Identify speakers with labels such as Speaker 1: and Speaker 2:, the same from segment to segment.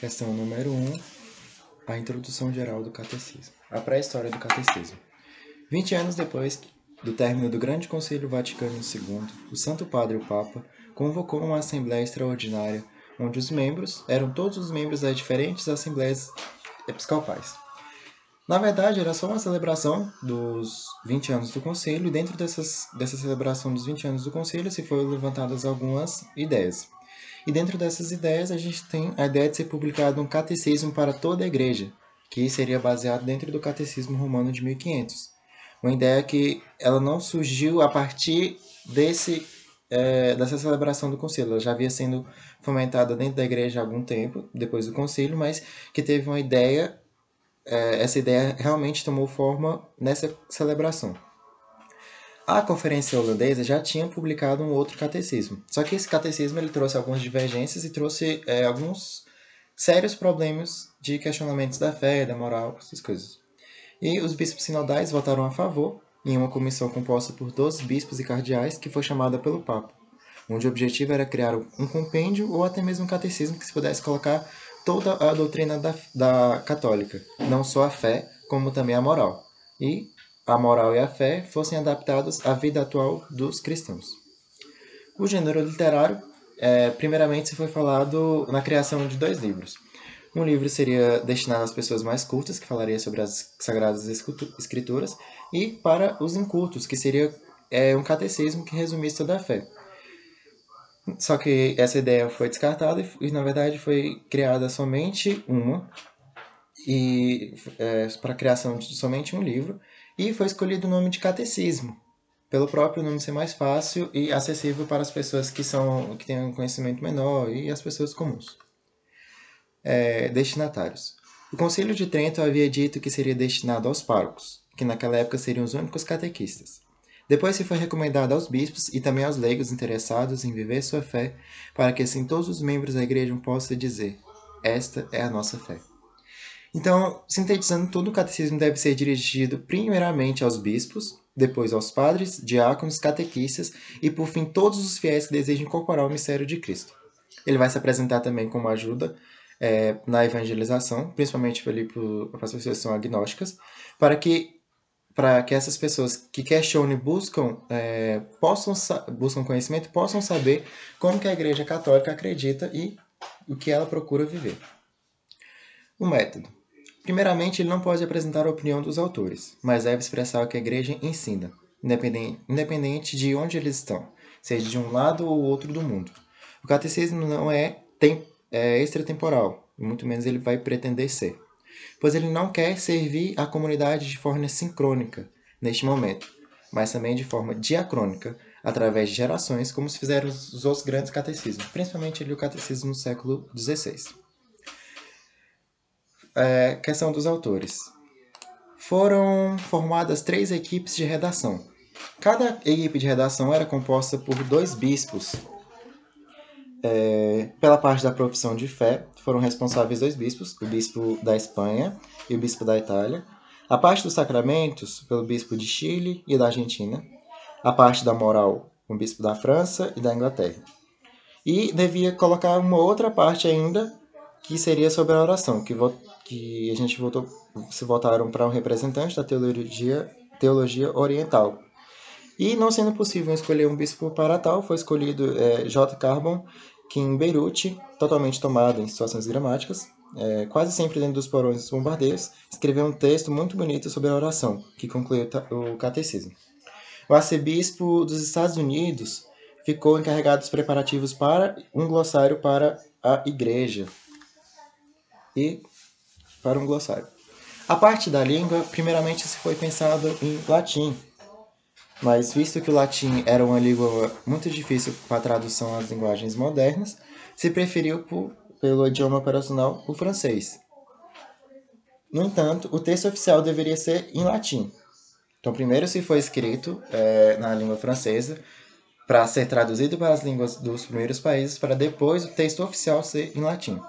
Speaker 1: Questão número 1. Um, a introdução geral do catecismo. A pré-história do catecismo. 20 anos depois do término do Grande Concílio Vaticano II, o Santo Padre o Papa convocou uma assembleia extraordinária onde os membros eram todos os membros das diferentes assembleias episcopais. Na verdade, era só uma celebração dos 20 anos do Conselho, e dentro dessas, dessa celebração dos 20 anos do Conselho se foram levantadas algumas ideias. E dentro dessas ideias, a gente tem a ideia de ser publicado um catecismo para toda a igreja, que seria baseado dentro do catecismo romano de 1500. Uma ideia que ela não surgiu a partir desse é, dessa celebração do concílio. Ela já havia sendo fomentada dentro da igreja há algum tempo, depois do concílio, mas que teve uma ideia é, essa ideia realmente tomou forma nessa celebração. A conferência holandesa já tinha publicado um outro catecismo, só que esse catecismo ele trouxe algumas divergências e trouxe é, alguns sérios problemas de questionamentos da fé, da moral, essas coisas. E os bispos sinodais votaram a favor em uma comissão composta por 12 bispos e cardeais que foi chamada pelo Papa, onde o objetivo era criar um compêndio ou até mesmo um catecismo que se pudesse colocar toda a doutrina da, da católica, não só a fé, como também a moral. E a moral e a fé fossem adaptados à vida atual dos cristãos. O gênero literário, é, primeiramente, foi falado na criação de dois livros. Um livro seria destinado às pessoas mais cultas, que falaria sobre as Sagradas Escrituras, e para os incultos, que seria é, um catecismo que resumisse toda a fé. Só que essa ideia foi descartada e, na verdade, foi criada somente uma, e é, para a criação de somente um livro, e foi escolhido o nome de catecismo, pelo próprio nome ser mais fácil e acessível para as pessoas que são que têm um conhecimento menor e as pessoas comuns. É, destinatários. O Concílio de Trento havia dito que seria destinado aos párocos, que naquela época seriam os únicos catequistas. Depois se foi recomendado aos bispos e também aos leigos interessados em viver sua fé, para que assim todos os membros da igreja possam dizer: Esta é a nossa fé. Então, sintetizando, todo o catecismo deve ser dirigido primeiramente aos bispos, depois aos padres, diáconos, catequistas e, por fim, todos os fiéis que desejam incorporar o mistério de Cristo. Ele vai se apresentar também como ajuda é, na evangelização, principalmente para as pessoas que são agnósticas, para que para que essas pessoas que questionam e buscam, é, possam, buscam conhecimento possam saber como que a Igreja Católica acredita e o que ela procura viver. O método. Primeiramente, ele não pode apresentar a opinião dos autores, mas deve expressar o que a Igreja ensina, independente, de onde eles estão, seja de um lado ou outro do mundo. O catecismo não é, tem, é extratemporal, muito menos ele vai pretender ser pois ele não quer servir a comunidade de forma sincrônica neste momento, mas também de forma diacrônica, através de gerações, como se fizeram os outros grandes catecismos, principalmente o catecismo no século XVI. É, questão dos autores. Foram formadas três equipes de redação. Cada equipe de redação era composta por dois bispos é, pela parte da profissão de fé, foram responsáveis dois bispos, o bispo da Espanha e o bispo da Itália. A parte dos sacramentos, pelo bispo de Chile e da Argentina. A parte da moral, o bispo da França e da Inglaterra. E devia colocar uma outra parte ainda, que seria sobre a oração, que, que a gente votou, se votaram para um representante da teologia, teologia oriental. E não sendo possível escolher um bispo para tal, foi escolhido é, J. Carbon, que em Beirute, totalmente tomado em situações gramáticas, é, quase sempre dentro dos porões dos bombardeios, escreveu um texto muito bonito sobre a oração, que concluiu o catecismo. O arcebispo dos Estados Unidos ficou encarregado dos preparativos para um glossário para a igreja e para um glossário. A parte da língua, primeiramente se foi pensado em latim, mas visto que o latim era uma língua muito difícil para tradução às linguagens modernas, se preferiu por, pelo idioma operacional o francês. No entanto, o texto oficial deveria ser em latim. Então, primeiro se foi escrito é, na língua francesa para ser traduzido para as línguas dos primeiros países, para depois o texto oficial ser em latim.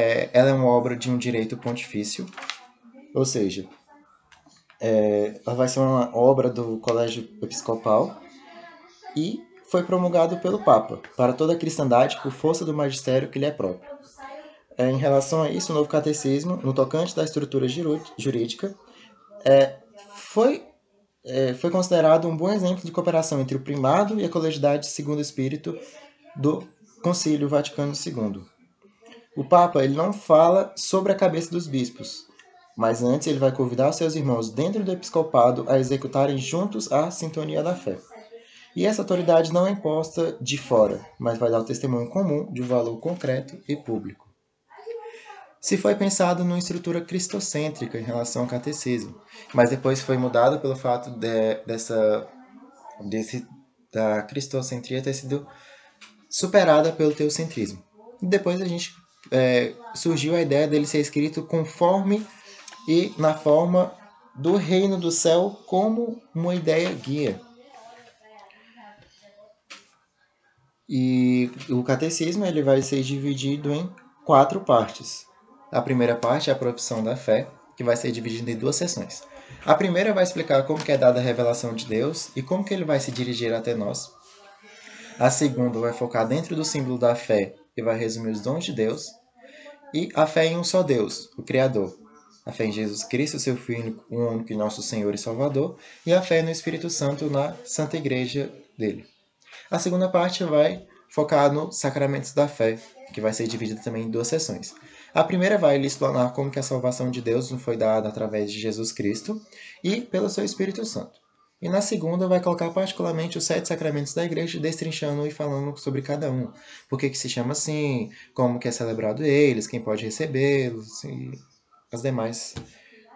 Speaker 1: É, ela é uma obra de um direito pontifício, ou seja, é, ela vai ser uma obra do Colégio Episcopal e foi promulgado pelo Papa para toda a cristandade por força do magistério que lhe é próprio. é, em relação a isso, o novo catecismo, no tocante da estrutura jurídica, é, foi, é, foi considerado um bom exemplo de cooperação entre o primado e a colegialidade segundo o espírito do Concílio Vaticano II. O Papa ele não fala sobre a cabeça dos bispos, mas antes ele vai convidar seus irmãos dentro do episcopado a executarem juntos a sintonia da fé. E essa autoridade não é imposta de fora, mas vai dar o testemunho comum de um valor concreto e público se foi pensado numa estrutura cristocêntrica em relação ao catecismo, mas depois foi mudado pelo fato de, dessa desse, da cristocentria ter sido superada pelo teocentrismo. E depois a gente é, surgiu a ideia dele ser escrito conforme e na forma do reino do céu como uma ideia guia. E o catecismo ele vai ser dividido em quatro partes. A primeira parte é a profissão da fé, que vai ser dividida em duas sessões. A primeira vai explicar como que é dada a revelação de Deus e como que ele vai se dirigir até nós. A segunda vai focar dentro do símbolo da fé e vai resumir os dons de Deus. E a fé em um só Deus, o Criador. A fé em Jesus Cristo, seu Filho, único e nosso Senhor e Salvador. E a fé no Espírito Santo na Santa Igreja dele. A segunda parte vai focar nos sacramentos da fé, que vai ser dividida também em duas sessões. A primeira vai lhe explanar como que a salvação de Deus nos foi dada através de Jesus Cristo e pelo seu Espírito Santo. E na segunda vai colocar particularmente os sete sacramentos da igreja, destrinchando e falando sobre cada um. Por que, que se chama assim, como que é celebrado eles, quem pode recebê-los e as demais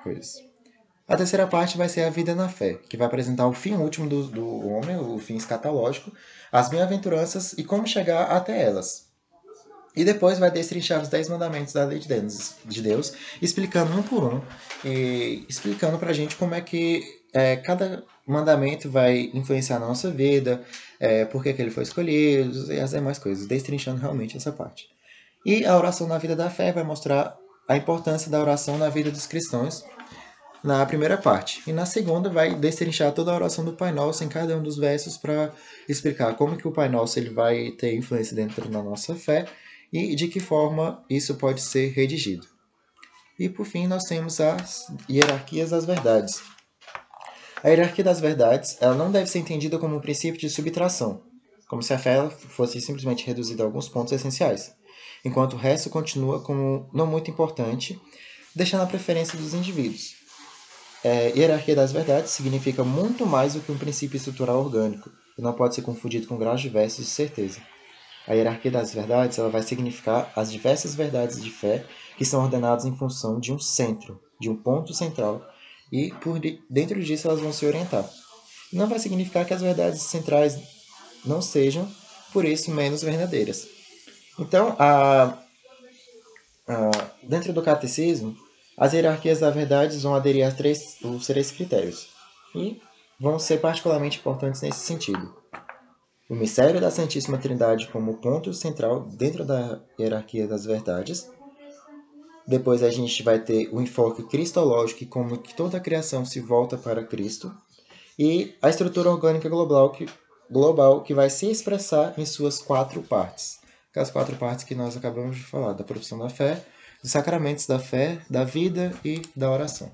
Speaker 1: coisas. A terceira parte vai ser a vida na fé, que vai apresentar o fim último do, do homem, o fim escatológico, as bem-aventuranças e como chegar até elas. E depois vai destrinchar os dez mandamentos da lei de Deus, de Deus explicando um por um, e explicando pra gente como é que é, cada mandamento vai influenciar na nossa vida, é, por que, ele foi escolhido e as demais coisas, destrinchando realmente essa parte. E a oração na vida da fé vai mostrar a importância da oração na vida dos cristãos na primeira parte. E na segunda vai destrinchar toda a oração do Pai Nosso em cada um dos versos para explicar como que o Pai Nosso ele vai ter influência dentro da nossa fé e de que forma isso pode ser redigido. E por fim, nós temos as hierarquias das verdades. A hierarquia das verdades ela não deve ser entendida como um princípio de subtração, como se a fé fosse simplesmente reduzida a alguns pontos essenciais, enquanto o resto continua como não muito importante, deixando a preferência dos indivíduos. É, hierarquia das verdades significa muito mais do que um princípio estrutural orgânico, e não pode ser confundido com graus diversos de certeza. A hierarquia das verdades ela vai significar as diversas verdades de fé que são ordenadas em função de um centro, de um ponto central, e por dentro disso elas vão se orientar. Não vai significar que as verdades centrais não sejam, por isso, menos verdadeiras. Então, a, a, dentro do catecismo, as hierarquias das verdades vão aderir a três, os três critérios e vão ser particularmente importantes nesse sentido o mistério da Santíssima Trindade como ponto central dentro da hierarquia das verdades. Depois a gente vai ter o enfoque cristológico, como que toda a criação se volta para Cristo. E a estrutura orgânica global que, global, que vai se expressar em suas quatro partes. Que as quatro partes que nós acabamos de falar, da profissão da fé, dos sacramentos da fé, da vida e da oração.